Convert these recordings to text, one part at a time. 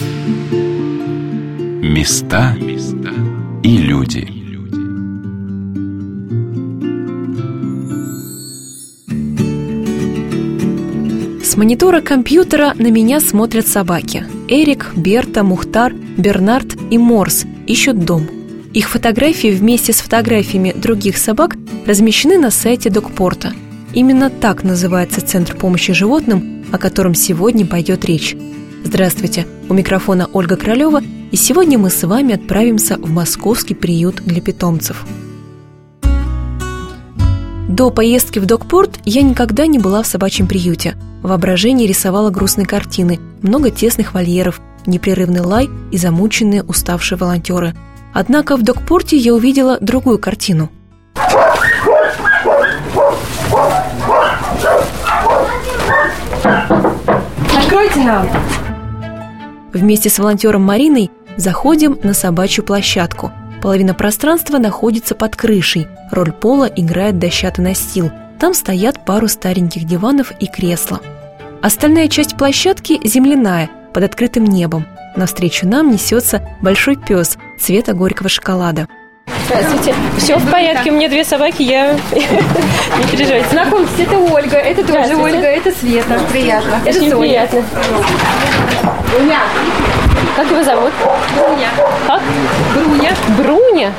Места и люди. С монитора компьютера на меня смотрят собаки. Эрик, Берта, Мухтар, Бернард и Морс ищут дом. Их фотографии вместе с фотографиями других собак размещены на сайте Докпорта. Именно так называется Центр помощи животным, о котором сегодня пойдет речь Здравствуйте, у микрофона Ольга Кролева, и сегодня мы с вами отправимся в московский приют для питомцев. До поездки в Докпорт я никогда не была в собачьем приюте. Воображение рисовало грустные картины, много тесных вольеров, непрерывный лай и замученные, уставшие волонтеры. Однако в Докпорте я увидела другую картину. Откройте нам! Вместе с волонтером Мариной заходим на собачью площадку. Половина пространства находится под крышей. Роль пола играет дощатый настил. Там стоят пару стареньких диванов и кресла. Остальная часть площадки земляная, под открытым небом. Навстречу нам несется большой пес цвета горького шоколада. Здравствуйте. Все в порядке, у меня две собаки, я не переживайте. Знакомьтесь, это Ольга, это тоже. Ольга, это Света. Приятно. Это Очень приятно. Как его зовут? Бруня. Как? Бруня. Бруня?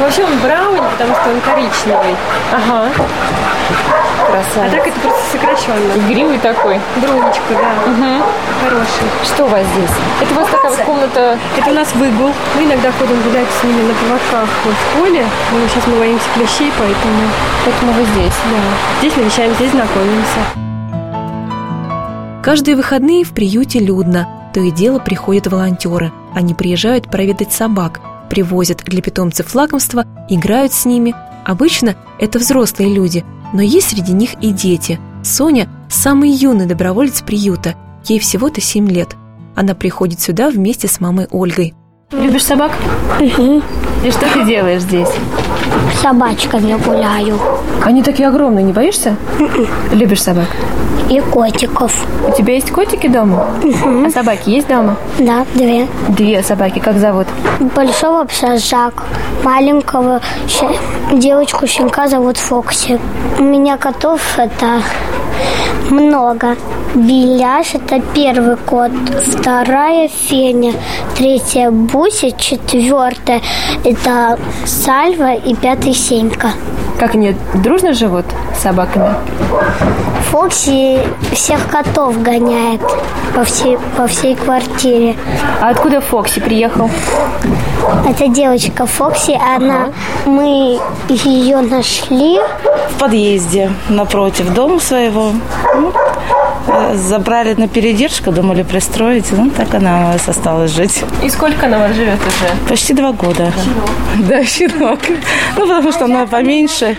Вообще он брауни, потому что он коричневый. Ага. А Красавец. так это просто сокращенно. Игривый такой. Брунечка, да. Мгм. Хороший. Что у вас здесь? Это у вас такая вот комната... Это у нас выгул. Мы иногда ходим гулять с ними на поводках вот в поле. Но сейчас мы боимся клещей, поэтому Поэтому вы здесь. да. Здесь навещаем, здесь знакомимся. Каждые выходные в приюте людно. То и дело приходят волонтеры. Они приезжают проведать собак, привозят для питомцев лакомства, играют с ними. Обычно это взрослые люди, но есть среди них и дети. Соня – самый юный доброволец приюта. Ей всего-то 7 лет. Она приходит сюда вместе с мамой Ольгой. Любишь собак? И что ты делаешь здесь? собачками гуляю. Они такие огромные, не боишься? Любишь собак? И котиков. У тебя есть котики дома? А собаки есть дома? Да, две. Две собаки, как зовут? Большого пса Жак. Маленького щ- девочку щенка зовут Фокси. У меня котов это много. Беляш это первый кот, вторая Феня, третья Буся, четвертая это Сальва и пятый Сенька. Как они дружно живут с собаками? Фокси всех котов гоняет по всей, по всей квартире. А откуда Фокси приехал? Это девочка Фокси, она, мы ее нашли. в подъезде напротив дома своего. Ну, забрали на передержку, думали пристроить. Ну, так она у нас осталась жить. И сколько она у вас живет уже? Почти два года. Да, щенок. Ну, потому что она поменьше.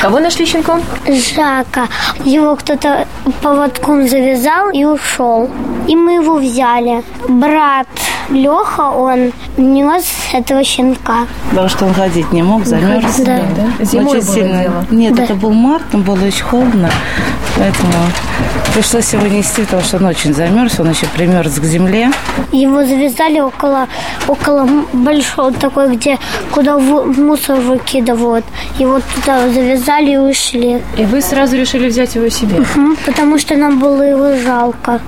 Кого нашли щенком? Жака. Его кто-то поводком завязал и ушел. И мы его взяли. Брат Леха, он нес этого щенка. Потому что он ходить не мог, замерз. Да. Зимой Очень было сильно. дело. Нет, Да. это был март, но было очень холодно. Поэтому пришлось его нести, потому что он очень замерз. Он еще примерз к земле. Его завязали около, около большого такой, где куда в- мусор выкидывают. Его туда завязали и ушли. И вы сразу решили взять его себе? М, Потому что нам было его жалко.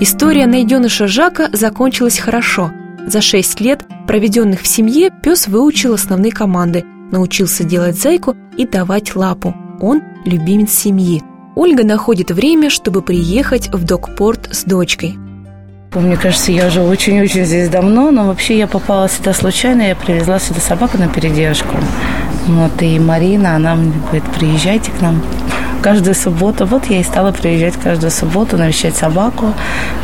История найденыша Жака закончилась хорошо. За шесть лет, проведенных в семье, пес выучил основные команды, научился делать зайку и давать лапу. Он – любимец семьи. Ольга находит время, чтобы приехать в докпорт с дочкой. Мне кажется, я уже очень-очень здесь давно, но вообще я попала сюда случайно, я привезла сюда собаку на передержку. Вот, и Марина, она мне говорит, приезжайте к нам каждую субботу. Вот я и стала приезжать каждую субботу, навещать собаку.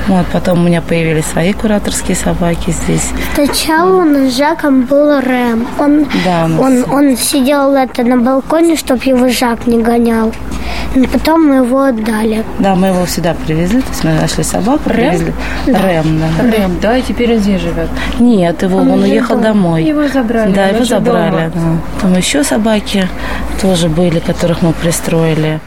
Вот, потом у меня появились свои кураторские собаки здесь. Сначала у нас с Жаком был Рэм. Он, Да, он, он сидел это на балконе, чтобы его Жак не гонял. И потом мы его отдали. Да, мы его сюда привезли, то есть мы нашли собаку, привезли. Рэм, да. Рэм, да, и теперь он здесь живет. Нет, его, он, уехал домой. Его забрали, Да, он его забрали. дома. да. Там еще собаки тоже были, которых мы пристроили.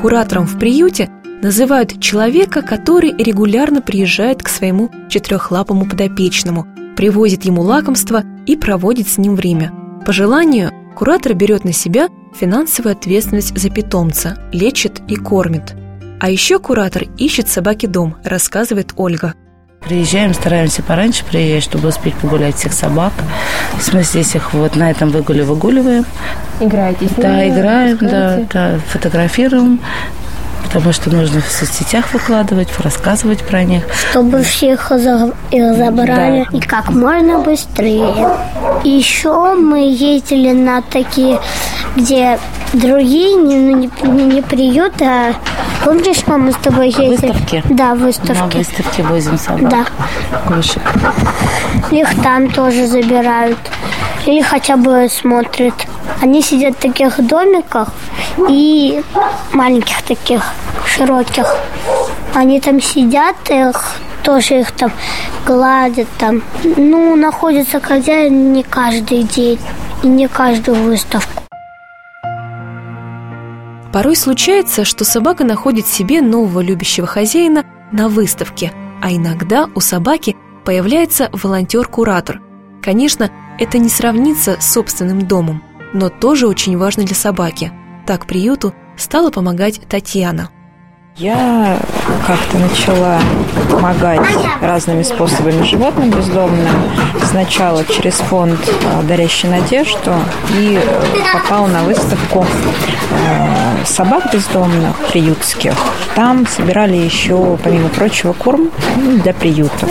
Куратором в приюте называют человека, который регулярно приезжает к своему четырехлапому подопечному, привозит ему лакомство и проводит с ним время. По желанию куратор берет на себя финансовую ответственность за питомца, лечит и кормит. А еще куратор ищет собаке дом, рассказывает Ольга. Приезжаем, стараемся пораньше приезжать, чтобы успеть погулять всех собак. Мы здесь их вот на этом выгуле выгуливаем. Играете с Да, ними, играем, да, да, фотографируем, потому что нужно в соцсетях выкладывать, рассказывать про них. Чтобы всех их забрали и как можно быстрее. Еще мы ездили на такие, где другие, не, ну, не, не, приюты, а помнишь, мама, с тобой ездили? Выставки? Да, На выставки. выставке возим собак. Да. Кошек. Их там тоже забирают. Или хотя бы смотрят. Они сидят в таких домиках и маленьких таких, широких. Они там сидят, их тоже их там гладят там. Ну, находится хозяин не каждый день и не каждую выставку. Порой случается, что собака находит себе нового любящего хозяина на выставке, а иногда у собаки появляется волонтер-куратор. Конечно, это не сравнится с собственным домом, но тоже очень важно для собаки. Так приюту стала помогать Татьяна. Я как-то начала помогать разными способами животным бездомным. Сначала через фонд э, «Дарящий надежду» и э, попала на выставку э, собак бездомных, приютских. Там собирали еще, помимо прочего, корм ну, для приюта.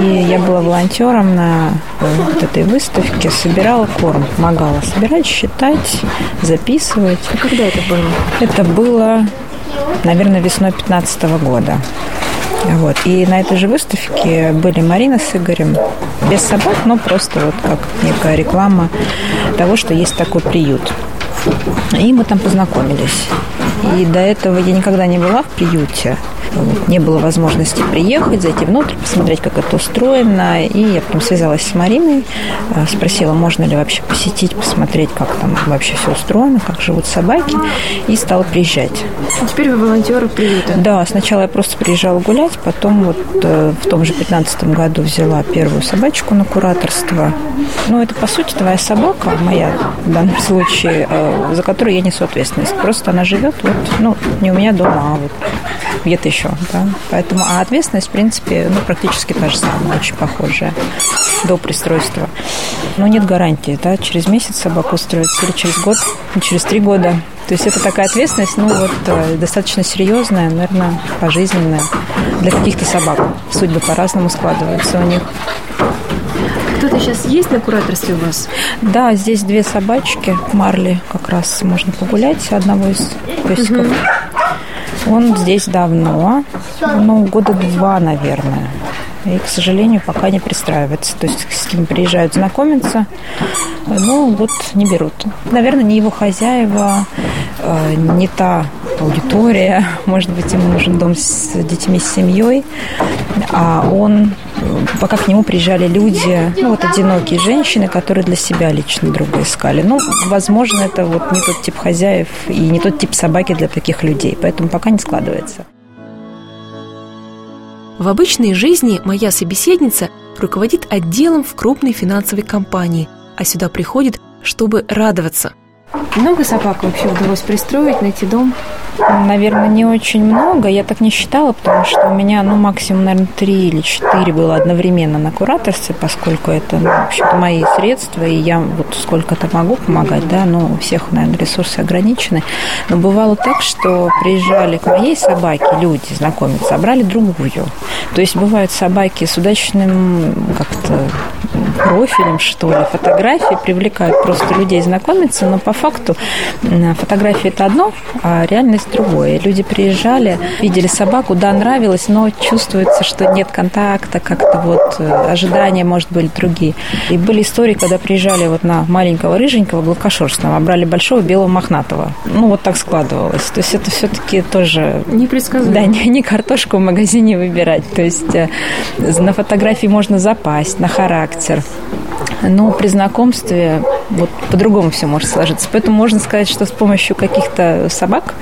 И я была волонтером на вот этой выставке, собирала корм, помогала собирать, считать, записывать. Когда это было? Это было, наверное, весной 15 года. Вот. И на этой же выставке были Марина с Игорем. Без собак, но просто вот как некая реклама того, что есть такой приют. И мы там познакомились. И до этого я никогда не была в приюте. Вот. Не было возможности приехать, зайти внутрь, посмотреть, как это устроено. И я потом связалась с Мариной, э, спросила, можно ли вообще посетить, посмотреть, как там вообще все устроено, как живут собаки. И стала приезжать. А Теперь вы волонтеры приюта. Да, сначала я просто приезжала гулять, потом вот э, в том же 15 году взяла первую собачку на кураторство. Ну, это, по сути, твоя собака, моя в данном случае, э, за которую я несу ответственность. Просто она живет вот, ну, не у меня дома, а вот где-то еще, да. Поэтому, а ответственность, в принципе, ну, практически та же самая, очень похожая до пристройства. Но нет гарантии, да, через месяц собаку устроить или через год, или через три года. То есть это такая ответственность, ну вот э, достаточно серьезная, наверное, пожизненная для каких-то собак. Судьбы по-разному складываются у них. Кто-то сейчас есть на кураторстве у вас? Да, здесь две собачки. Марли как раз можно погулять, одного из песиков. Он здесь давно, ну, года два, наверное. И, к сожалению, пока не пристраивается. То есть с кем приезжают знакомиться, ну, вот не берут. Наверное, не его хозяева, э, не та аудитория. Может быть, ему нужен дом с детьми, с семьей. А он, пока к нему приезжали люди, ну, вот одинокие женщины, которые для себя лично друга искали. Ну, возможно, это вот не тот тип хозяев и не тот тип собаки для таких людей. Поэтому пока не складывается. В обычной жизни моя собеседница руководит отделом в крупной финансовой компании, а сюда приходит, чтобы радоваться. Много собак вообще удалось пристроить, найти дом? Наверное, не очень много. Я так не считала, потому что у меня, ну, максимум, наверное, три или четыре было одновременно на кураторстве, поскольку это, ну, в общем-то, мои средства, и я вот сколько-то могу помогать, да, но у всех, наверное, ресурсы ограничены. Но бывало так, что приезжали к моей собаке люди знакомиться, а брали другую. То есть бывают собаки с удачным как-то профилем, что ли, фотографии привлекают просто людей знакомиться, но по факту фотография это одно, а реальность другое. Люди приезжали, видели собаку, да, нравилось, но чувствуется, что нет контакта, как-то вот э, ожидания, может, были другие. И были истории, когда приезжали вот на маленького рыженького гладкошерстного, а брали большого белого мохнатого. Ну, вот так складывалось. То есть это все-таки тоже Непредсказуемо. да, не, не картошку в магазине выбирать. То есть э, на фотографии можно запасть, на характер. Но при знакомстве вот по-другому все может сложиться. Поэтому можно сказать, что с помощью каких-то собак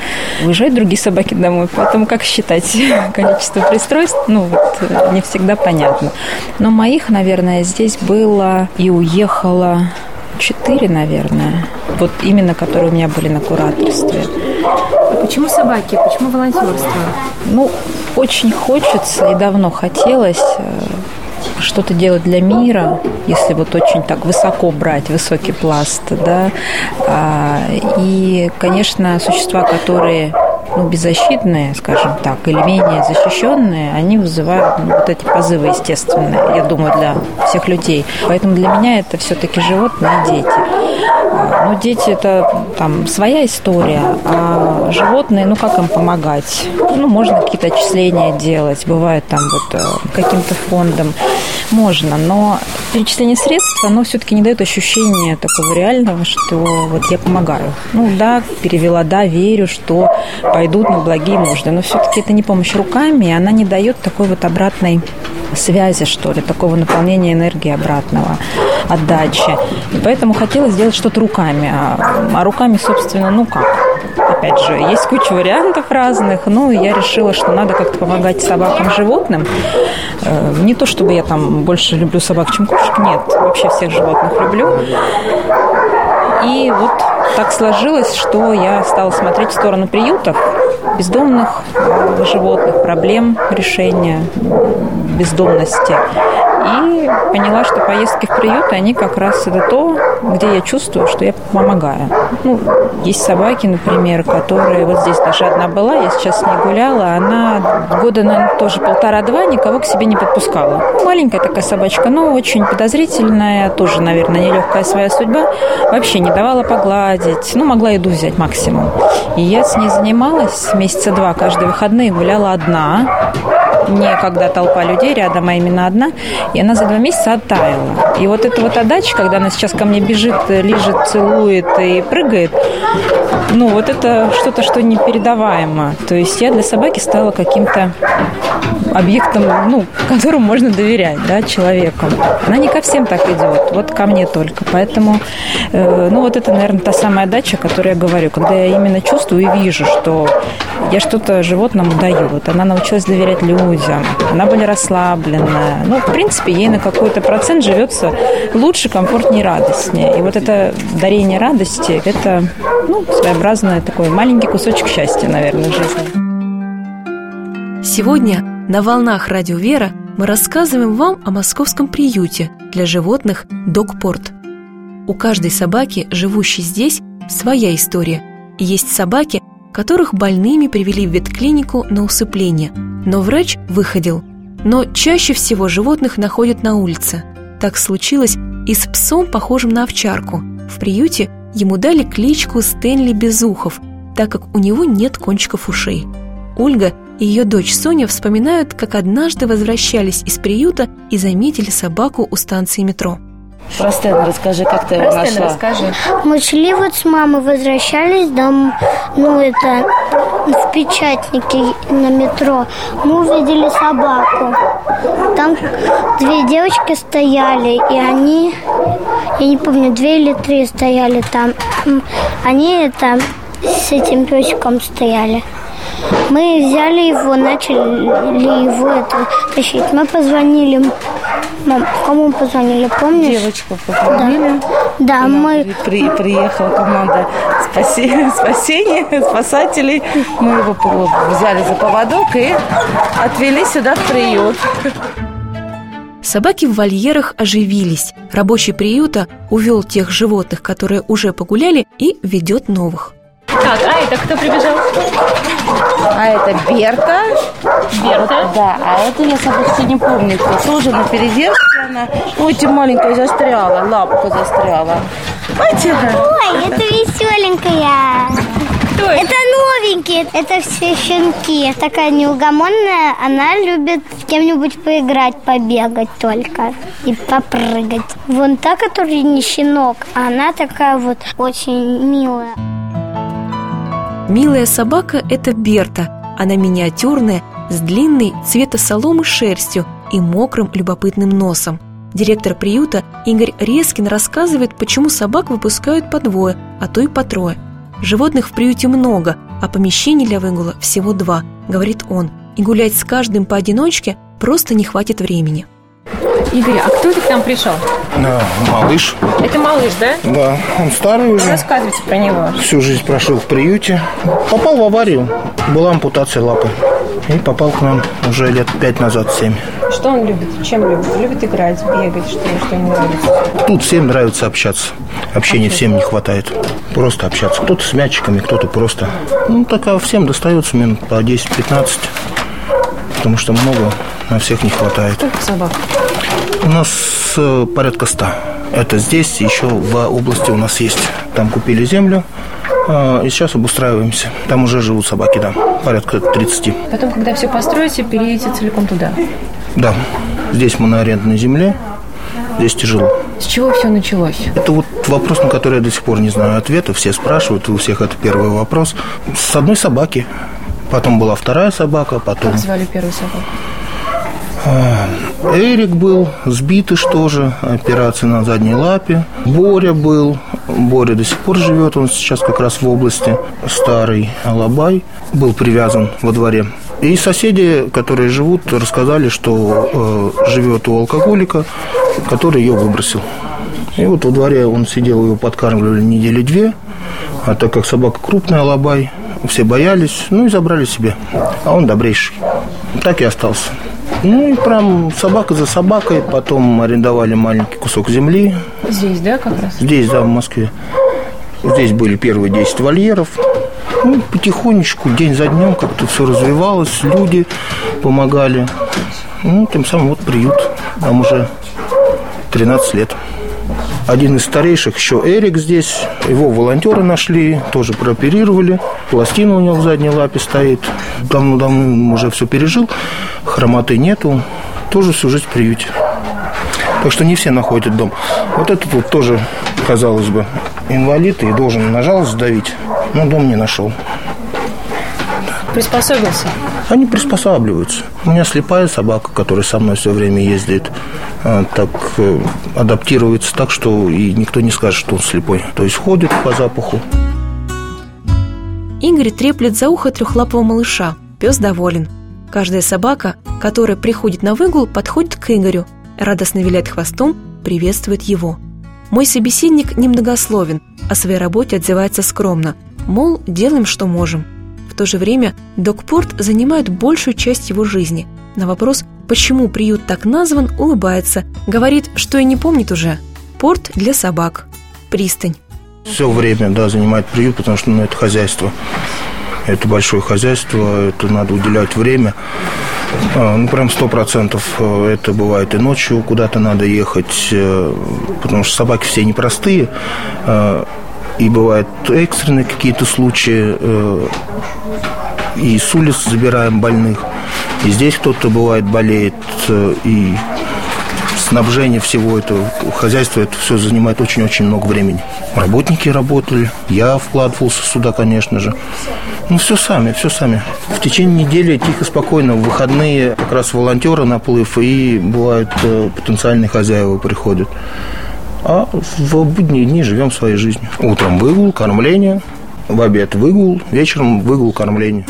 уезжают другие собаки домой. Поэтому как считать количество пристройств, ну вот не всегда понятно. Но моих, наверное, здесь было и уехало четыре, наверное. Вот именно, которые у меня были на кураторстве. А почему собаки? Почему волонтерство? Ну, очень хочется и давно хотелось э, что-то делать для мира, если вот очень так высоко брать, высокий пласт, да. А, и, конечно, существа, которые ну, беззащитные, скажем так, или менее защищенные, они вызывают ну, вот эти позывы естественные, я думаю, для всех людей. Поэтому для меня это все-таки животные дети. Ну, дети это там своя история, а животные, ну как им помогать? Ну, можно какие-то отчисления делать, бывает там вот э, каким-то фондом, можно, но перечисление средств, оно все-таки не дает ощущения такого реального, что вот я помогаю. Ну да, перевела, да, верю, что пойдут на благие нужды, но все-таки это не помощь руками, и она не дает такой вот обратной связи, что ли, такого наполнения энергии обратного, отдачи. И поэтому хотелось сделать что-то руками. А, а руками, собственно, ну как? Опять же, есть куча вариантов разных, но я решила, что надо как-то помогать собакам, животным. Э, не то, чтобы я там больше люблю собак, чем кошек, нет, вообще всех животных люблю. И вот так сложилось, что я стала смотреть в сторону приютов, бездомных э, животных, проблем решения бездомности. И поняла, что поездки в приют, они как раз это то, где я чувствую, что я помогаю. Ну, есть собаки, например, которые, вот здесь даже одна была, я сейчас с ней гуляла, она года, наверное, тоже полтора-два никого к себе не подпускала. Маленькая такая собачка, но очень подозрительная, тоже, наверное, нелегкая своя судьба. Вообще не давала погладить, ну, могла еду взять максимум. И я с ней занималась месяца два каждые выходные, гуляла одна, не когда толпа людей рядом, а именно одна. И она за два месяца оттаяла. И вот эта вот отдача, когда она сейчас ко мне бежит, лежит, целует и прыгает, ну, вот это что-то, что непередаваемо. То есть я для собаки стала каким-то объектом, ну, которому можно доверять, да, человеку. Она не ко всем так идет, вот ко мне только. Поэтому, э, ну, вот это, наверное, та самая дача, о которой я говорю, когда я именно чувствую и вижу, что я что-то животному даю. Вот она научилась доверять людям, она была расслабленная. Ну, в принципе, ей на какой-то процент живется лучше, комфортнее, радостнее. И вот это дарение радости, это, ну, своеобразный такой маленький кусочек счастья, наверное, в жизни. Сегодня на волнах Радио Вера мы рассказываем вам о московском приюте для животных «Докпорт». У каждой собаки, живущей здесь, своя история. Есть собаки, которых больными привели в ветклинику на усыпление, но врач выходил. Но чаще всего животных находят на улице. Так случилось и с псом, похожим на овчарку. В приюте ему дали кличку Стэнли Безухов, так как у него нет кончиков ушей. Ольга и ее дочь Соня вспоминают, как однажды возвращались из приюта и заметили собаку у станции метро. Про Стэна расскажи, как ты его Про нашла. расскажи. Мы шли вот с мамой, возвращались дом, ну это в печатнике на метро. Мы увидели собаку. Там две девочки стояли, и они, я не помню, две или три стояли там. Они это с этим песиком стояли. Мы взяли его, начали его это тащить. Мы позвонили, мам, кому мы позвонили, помнишь? Девочку позвонили. Да, Нам мы при- приехала команда спаси- спасения, спасателей. Мы его взяли за поводок и отвели сюда в приют. Собаки в вольерах оживились. Рабочий приюта увел тех животных, которые уже погуляли, и ведет новых. Так, а это кто прибежал? А это Берта. Берта. Да, а это я собачки не помню. кто. Тоже на передержке она. Ой, ты маленькая застряла, лапка застряла. Ой, Ой, это веселенькая. Кто это? Это новенькие, это все щенки. Такая неугомонная, она любит с кем-нибудь поиграть, побегать только и попрыгать. Вон та, которая не щенок, а она такая вот очень милая. Милая собака – это Берта. Она миниатюрная, с длинной цвета соломы шерстью и мокрым любопытным носом. Директор приюта Игорь Резкин рассказывает, почему собак выпускают по двое, а то и по трое. Животных в приюте много, а помещений для выгула всего два, говорит он, и гулять с каждым поодиночке просто не хватит времени. Игорь, а кто это к нам пришел? Да, малыш. Это малыш, да? Да, он старый уже. Рассказывайте про него. Всю жизнь прошел в приюте. Попал в аварию. Была ампутация лапы. И попал к нам уже лет пять назад, семь. Что он любит? Чем любит? Любит играть, бегать, что, что ему нравится? Тут всем нравится общаться. Общения всем не хватает. Просто общаться. Кто-то с мячиками, кто-то просто. Ну, так а всем достается минут по 10-15. Потому что много, на всех не хватает. Сколько собак? У нас э, порядка ста. Это здесь, еще в области у нас есть. Там купили землю, э, и сейчас обустраиваемся. Там уже живут собаки, да, порядка 30. Потом, когда все построите, переедете целиком туда. Да, здесь мы на арендной земле, здесь тяжело. С чего все началось? Это вот вопрос, на который я до сих пор не знаю ответа. Все спрашивают, у всех это первый вопрос. С одной собаки. Потом была вторая собака, потом... Как звали первую собаку? Эрик был, сбитый что же, операция на задней лапе. Боря был, Боря до сих пор живет, он сейчас как раз в области. Старый Алабай был привязан во дворе. И соседи, которые живут, рассказали, что э, живет у алкоголика, который ее выбросил. И вот во дворе он сидел, его подкармливали недели две, а так как собака крупная, Алабай, все боялись, ну и забрали себе. А он добрейший. Так и остался. Ну и прям собака за собакой. Потом арендовали маленький кусок земли. Здесь, да, как раз? Здесь, да, в Москве. Здесь были первые 10 вольеров. Ну, потихонечку, день за днем как-то все развивалось, люди помогали. Ну, тем самым вот приют. Там уже 13 лет. Один из старейших, еще Эрик здесь, его волонтеры нашли, тоже прооперировали. Пластина у него в задней лапе стоит. Давно-давно уже все пережил, хромоты нету. Тоже всю жизнь в приюте. Так что не все находят дом. Вот этот вот тоже, казалось бы, инвалид и должен на жалость сдавить, но дом не нашел. Приспособился? Они приспосабливаются. У меня слепая собака, которая со мной все время ездит, а, так э, адаптируется так, что и никто не скажет, что он слепой. То есть ходит по запаху. Игорь треплет за ухо трехлапого малыша. Пес доволен. Каждая собака, которая приходит на выгул, подходит к Игорю, радостно виляет хвостом, приветствует его. Мой собеседник немногословен, о своей работе отзывается скромно. Мол, делаем, что можем. То же время Докпорт занимает большую часть его жизни. На вопрос, почему приют так назван, улыбается. Говорит, что и не помнит уже. Порт для собак. Пристань. Все время, да, занимает приют, потому что ну, это хозяйство. Это большое хозяйство, это надо уделять время. А, Ну, прям сто процентов это бывает и ночью куда-то надо ехать, э, потому что собаки все непростые. И бывают экстренные какие-то случаи. э, И с улиц забираем больных. И здесь кто-то бывает болеет. э, И снабжение всего этого хозяйства, это все занимает очень-очень много времени. Работники работали, я вкладывался сюда, конечно же. Ну, все сами, все сами. В течение недели тихо, спокойно, в выходные как раз волонтеры наплыв, и бывают э, потенциальные хозяева приходят. А в будние дни живем своей жизнью. Утром выгул, кормление, в обед выгул, вечером выгул, кормление.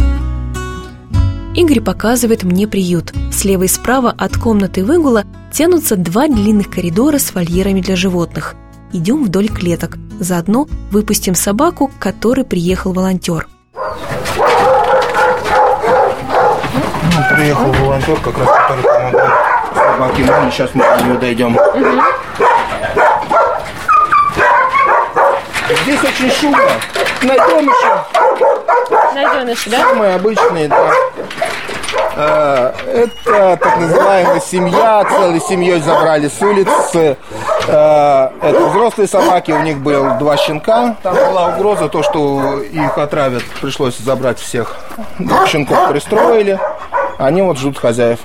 Игорь показывает мне приют. Слева и справа от комнаты выгула тянутся два длинных коридора с вольерами для животных. Идем вдоль клеток. Заодно выпустим собаку, к которой приехал волонтер. Ну, приехал волонтер, как раз который помогал собаке маме. Сейчас мы до нее дойдем. Здесь очень шумно. Найдем еще. Найденыш, да? Самые обычные, да. А, Это так называемая семья, целой семьей забрали с улицы. А, Это взрослые собаки, у них было два щенка. Там была угроза, то, что их отравят. Пришлось забрать всех. Щенков пристроили. Они вот ждут хозяев.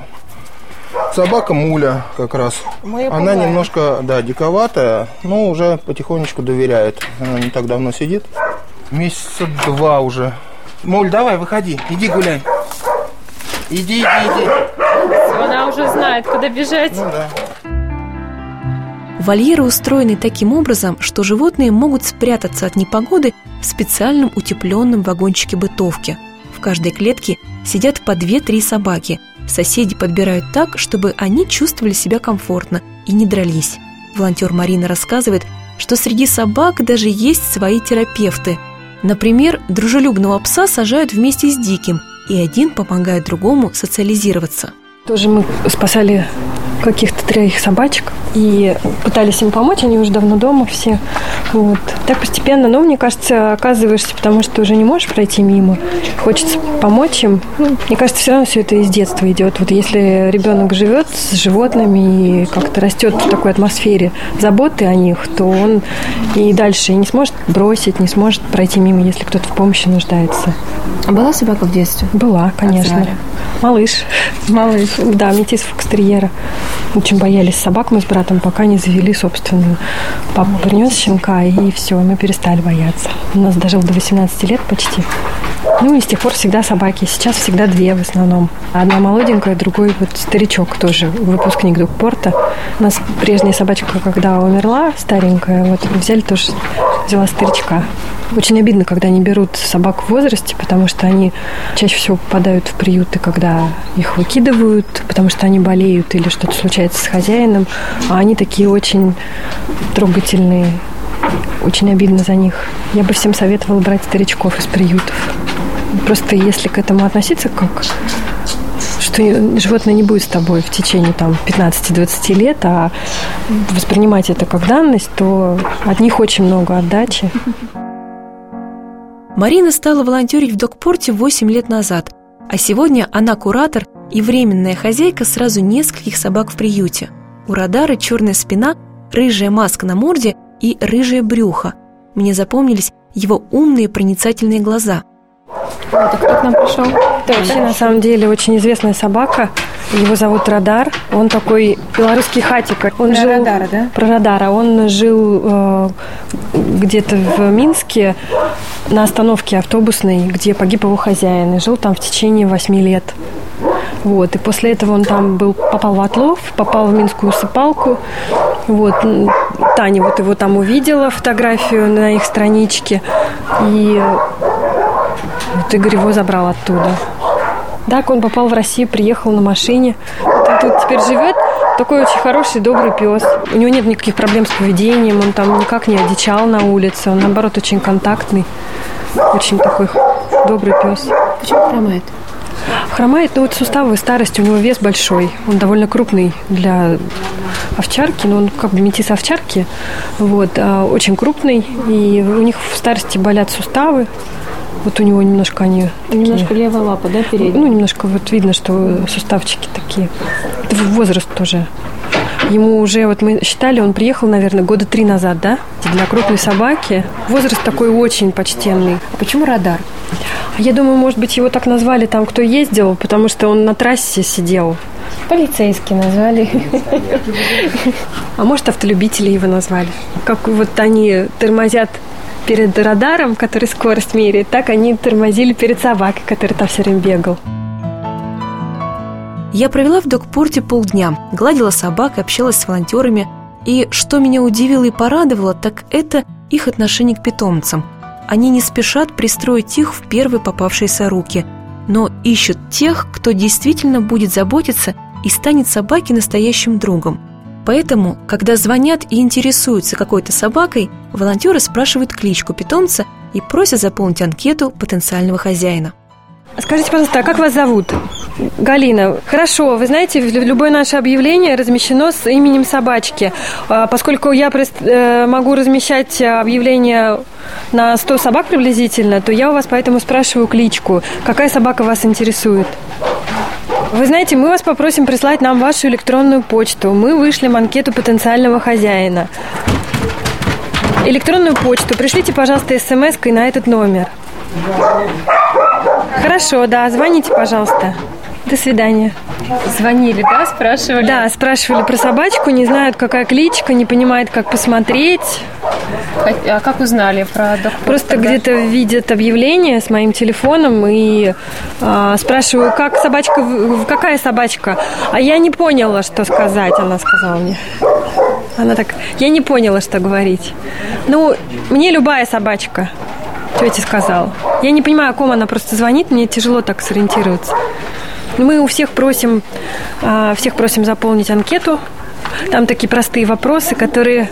Собака Муля как раз. Она немножко, да, диковатая, но уже потихонечку доверяет. Она не так давно сидит. Месяца два уже. Муль, давай, выходи, иди гуляй. Иди, иди, иди. Она уже знает, куда бежать. Ну да. Вольеры устроены таким образом, что животные могут спрятаться от непогоды в специальном утепленном вагончике бытовки. В каждой клетке сидят по 2-3 собаки. Соседи подбирают так, чтобы они чувствовали себя комфортно и не дрались. Волонтер Марина рассказывает, что среди собак даже есть свои терапевты. Например, дружелюбного пса сажают вместе с диким, и один помогает другому социализироваться. Тоже мы спасали каких-то троих собачек и пытались им помочь, они уже давно дома все. Вот. Так постепенно, но мне кажется, оказываешься, потому что уже не можешь пройти мимо. Хочется помочь им. Ну, мне кажется, все равно все это из детства идет. Вот если ребенок живет с животными и как-то растет в такой атмосфере заботы о них, то он и дальше не сможет бросить, не сможет пройти мимо, если кто-то в помощи нуждается. А была собака в детстве? Была, конечно. Малыш. Малыш. Да, метис фокстерьера. Очень боялись собак мы с братом, пока не завели собственную. Папа принес щенка, и все, мы перестали бояться. У нас дожил до 18 лет почти. Ну и с тех пор всегда собаки. Сейчас всегда две в основном. Одна молоденькая, другой вот старичок тоже, выпускник Дукпорта. У нас прежняя собачка, когда умерла, старенькая, вот взяли тоже, взяла старичка. Очень обидно, когда они берут собак в возрасте, потому что они чаще всего попадают в приюты, когда их выкидывают, потому что они болеют или что-то случается с хозяином. А они такие очень трогательные. Очень обидно за них. Я бы всем советовала брать старичков из приютов. Просто если к этому относиться как что животное не будет с тобой в течение там 15-20 лет, а воспринимать это как данность, то от них очень много отдачи. Марина стала волонтерить в докпорте 8 лет назад, а сегодня она куратор и временная хозяйка сразу нескольких собак в приюте. У Радара черная спина, рыжая маска на морде и рыжее брюхо. Мне запомнились его умные проницательные глаза. Вот, а кто к нам пришел? Это вообще на самом деле очень известная собака. Его зовут Радар. Он такой белорусский хатик. Он Про жил, Радара, да? Про Радара. Он жил э, где-то в Минске на остановке автобусной, где погиб его хозяин. И жил там в течение восьми лет. Вот, и после этого он там был, попал в отлов, попал в Минскую усыпалку. Вот, Таня вот его там увидела, фотографию на их страничке. И вот Игорь его забрал оттуда. Так он попал в Россию, приехал на машине. Вот он тут теперь живет. Такой очень хороший, добрый пес. У него нет никаких проблем с поведением, он там никак не одичал на улице. Он, наоборот, очень контактный. Очень такой добрый пес. Почему хромает? Хромает, ну вот суставы старости, у него вес большой. Он довольно крупный для овчарки, но он как бы метис овчарки. Вот, а очень крупный, и у них в старости болят суставы. Вот у него немножко они... Немножко такие, левая лапа, да, передняя? ну, немножко вот видно, что суставчики такие. Это возраст тоже. Ему уже, вот мы считали, он приехал, наверное, года три назад, да? Для крупной собаки. Возраст такой очень почтенный. А почему радар? Я думаю, может быть, его так назвали там, кто ездил, потому что он на трассе сидел. Полицейские назвали. А может, автолюбители его назвали. Как вот они тормозят перед радаром, который скорость меряет, так они тормозили перед собакой, который там все время бегал. Я провела в докпорте полдня, гладила собак, общалась с волонтерами. И что меня удивило и порадовало, так это их отношение к питомцам. Они не спешат пристроить их в первые попавшиеся руки, но ищут тех, кто действительно будет заботиться и станет собаке настоящим другом. Поэтому, когда звонят и интересуются какой-то собакой, волонтеры спрашивают кличку питомца и просят заполнить анкету потенциального хозяина. Скажите, пожалуйста, а как вас зовут? Галина. Хорошо, вы знаете, любое наше объявление размещено с именем собачки. А, Поскольку я э, могу размещать объявление на 100 собак приблизительно, то я у вас поэтому спрашиваю кличку. Какая собака вас интересует? Вы знаете, мы вас попросим прислать нам вашу электронную почту. Мы вышлем анкету потенциального хозяина. Электронную почту пришлите, пожалуйста, смс-кой на этот номер. Хорошо, да, звоните, пожалуйста. До свидания. Звонили, да, спрашивали? Да, спрашивали про собачку, не знают, какая кличка, не понимают, как посмотреть. А как узнали про доктора? Просто где-то видят объявление с моим телефоном и а, спрашиваю, как собачка, какая собачка. А я не поняла, что сказать, она сказала мне. Она так, я не поняла, что говорить. Ну, мне любая собачка. тетя сказала. Я не понимаю, о ком она просто звонит, мне тяжело так сориентироваться. Мы у всех просим, а, всех просим заполнить анкету. Там такие простые вопросы, которые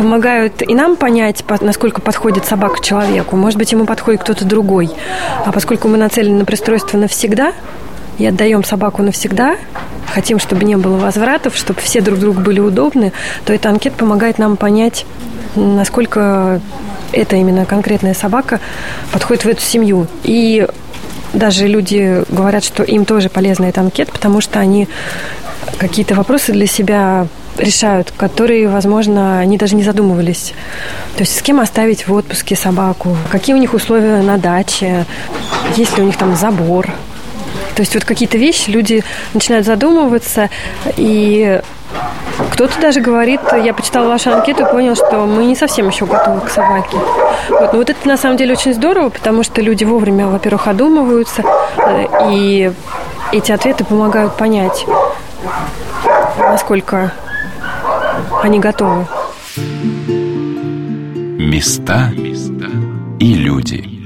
помогают и нам понять, насколько подходит собака человеку. Может быть, ему подходит кто-то другой. А поскольку мы нацелены на пристройство навсегда, и отдаем собаку навсегда, хотим, чтобы не было возвратов, чтобы все друг другу были удобны, то эта анкета помогает нам понять, насколько эта именно конкретная собака подходит в эту семью. И даже люди говорят, что им тоже полезна эта анкета, потому что они какие-то вопросы для себя решают, которые, возможно, они даже не задумывались. То есть с кем оставить в отпуске собаку, какие у них условия на даче, есть ли у них там забор. То есть вот какие-то вещи люди начинают задумываться, и кто-то даже говорит, я почитала вашу анкету и понял, что мы не совсем еще готовы к собаке. Вот. Но вот это на самом деле очень здорово, потому что люди вовремя, во-первых, одумываются, э, и эти ответы помогают понять, насколько они готовы. Места и люди.